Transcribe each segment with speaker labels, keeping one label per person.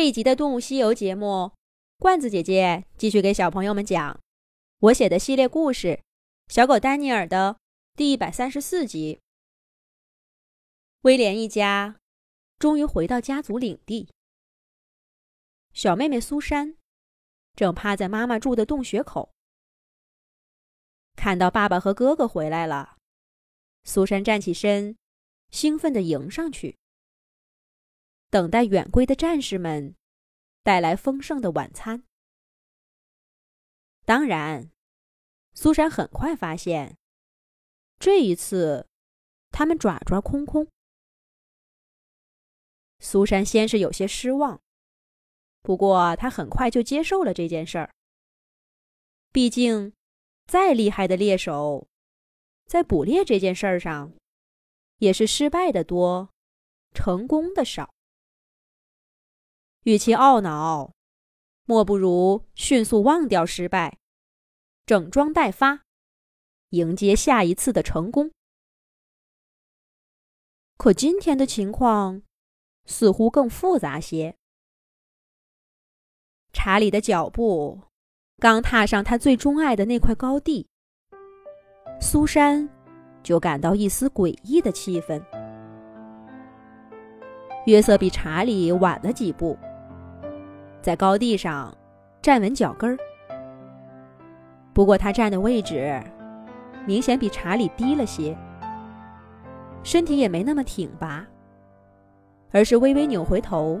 Speaker 1: 这一集的《动物西游》节目，罐子姐姐继续给小朋友们讲我写的系列故事《小狗丹尼尔》的第一百三十四集。威廉一家终于回到家族领地，小妹妹苏珊正趴在妈妈住的洞穴口，看到爸爸和哥哥回来了，苏珊站起身，兴奋地迎上去。等待远归的战士们带来丰盛的晚餐。当然，苏珊很快发现，这一次他们爪爪空空。苏珊先是有些失望，不过她很快就接受了这件事儿。毕竟，再厉害的猎手，在捕猎这件事儿上，也是失败的多，成功的少。与其懊恼，莫不如迅速忘掉失败，整装待发，迎接下一次的成功。可今天的情况似乎更复杂些。查理的脚步刚踏上他最钟爱的那块高地，苏珊就感到一丝诡异的气氛。约瑟比查理晚了几步。在高地上站稳脚跟儿，不过他站的位置明显比查理低了些，身体也没那么挺拔，而是微微扭回头，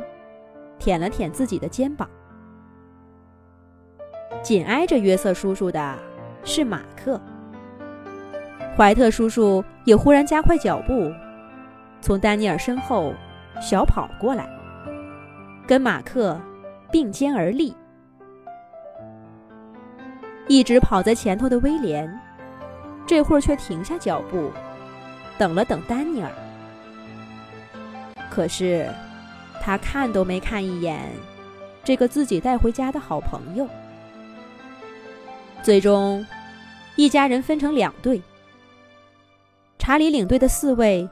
Speaker 1: 舔了舔自己的肩膀。紧挨着约瑟叔叔的是马克，怀特叔叔也忽然加快脚步，从丹尼尔身后小跑过来，跟马克。并肩而立，一直跑在前头的威廉，这会儿却停下脚步，等了等丹尼尔。可是，他看都没看一眼这个自己带回家的好朋友。最终，一家人分成两队。查理领队的四位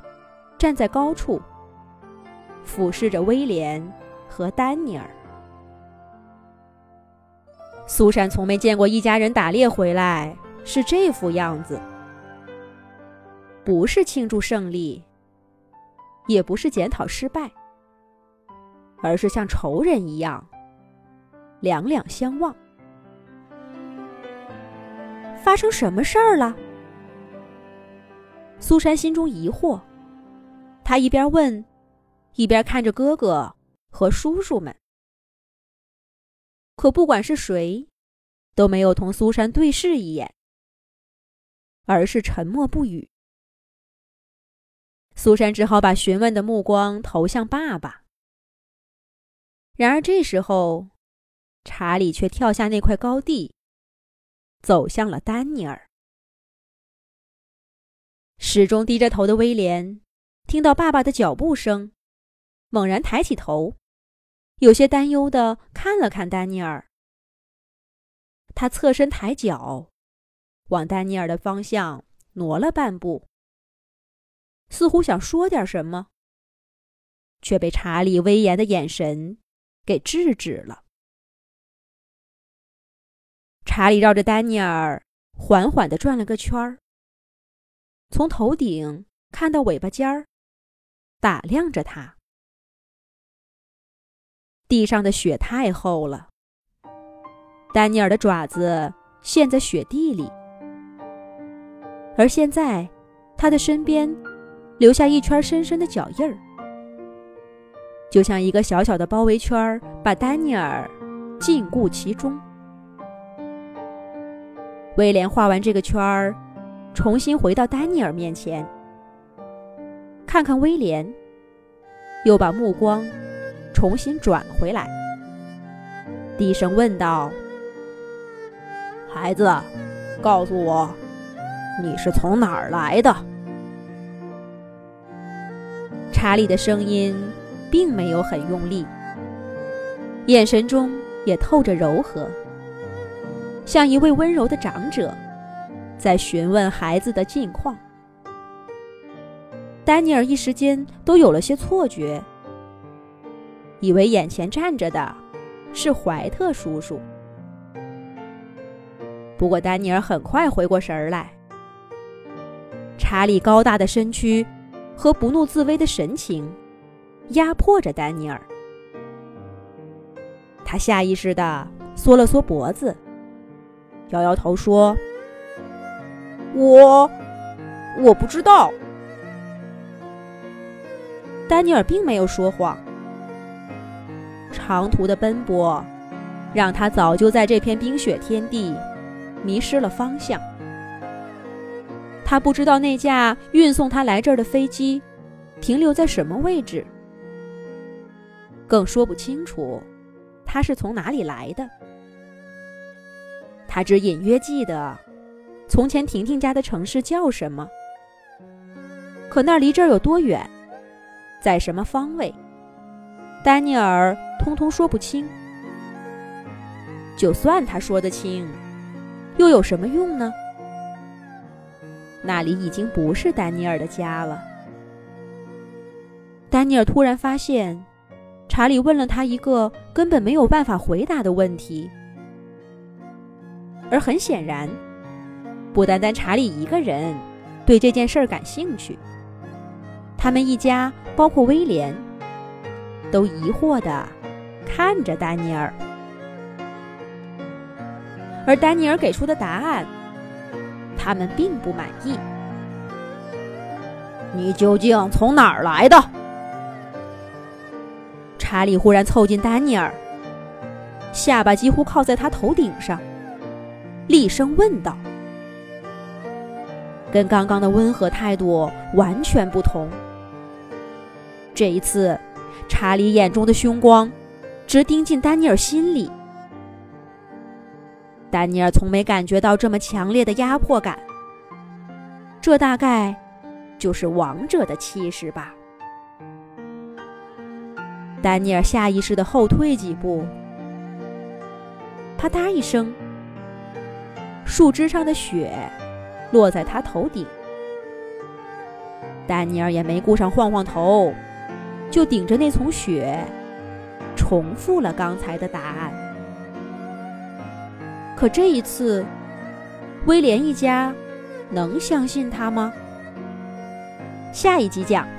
Speaker 1: 站在高处，俯视着威廉和丹尼尔。苏珊从没见过一家人打猎回来是这副样子，不是庆祝胜利，也不是检讨失败，而是像仇人一样两两相望。发生什么事儿了？苏珊心中疑惑，她一边问，一边看着哥哥和叔叔们。可不管是谁，都没有同苏珊对视一眼，而是沉默不语。苏珊只好把询问的目光投向爸爸。然而这时候，查理却跳下那块高地，走向了丹尼尔。始终低着头的威廉，听到爸爸的脚步声，猛然抬起头。有些担忧的看了看丹尼尔，他侧身抬脚，往丹尼尔的方向挪了半步，似乎想说点什么，却被查理威严的眼神给制止了。查理绕着丹尼尔缓缓的转了个圈儿，从头顶看到尾巴尖儿，打量着他。地上的雪太厚了，丹尼尔的爪子陷在雪地里，而现在，他的身边留下一圈深深的脚印儿，就像一个小小的包围圈，把丹尼尔禁锢其中。威廉画完这个圈儿，重新回到丹尼尔面前，看看威廉，又把目光。重新转回来，低声问道：“孩子，告诉我，你是从哪儿来的？”查理的声音并没有很用力，眼神中也透着柔和，像一位温柔的长者在询问孩子的近况。丹尼尔一时间都有了些错觉。以为眼前站着的是怀特叔叔。不过，丹尼尔很快回过神来。查理高大的身躯和不怒自威的神情压迫着丹尼尔。他下意识地缩了缩脖子，摇摇头说：“
Speaker 2: 我我不知道。”
Speaker 1: 丹尼尔并没有说谎。长途的奔波让他早就在这片冰雪天地迷失了方向。他不知道那架运送他来这儿的飞机停留在什么位置，更说不清楚他是从哪里来的。他只隐约记得从前婷婷家的城市叫什么，可那离这儿有多远，在什么方位，丹尼尔通通说不清。就算他说得清，又有什么用呢？那里已经不是丹尼尔的家了。丹尼尔突然发现，查理问了他一个根本没有办法回答的问题，而很显然，不单单查理一个人对这件事儿感兴趣，他们一家，包括威廉，都疑惑的看着丹尼尔，而丹尼尔给出的答案。他们并不满意。
Speaker 2: 你究竟从哪儿来的？
Speaker 1: 查理忽然凑近丹尼尔，下巴几乎靠在他头顶上，厉声问道：“跟刚刚的温和态度完全不同。这一次，查理眼中的凶光直盯进丹尼尔心里。”丹尼尔从没感觉到这么强烈的压迫感，这大概就是王者的气势吧。丹尼尔下意识的后退几步，啪嗒一声，树枝上的雪落在他头顶。丹尼尔也没顾上晃晃头，就顶着那层雪，重复了刚才的答案。可这一次，威廉一家能相信他吗？下一集讲。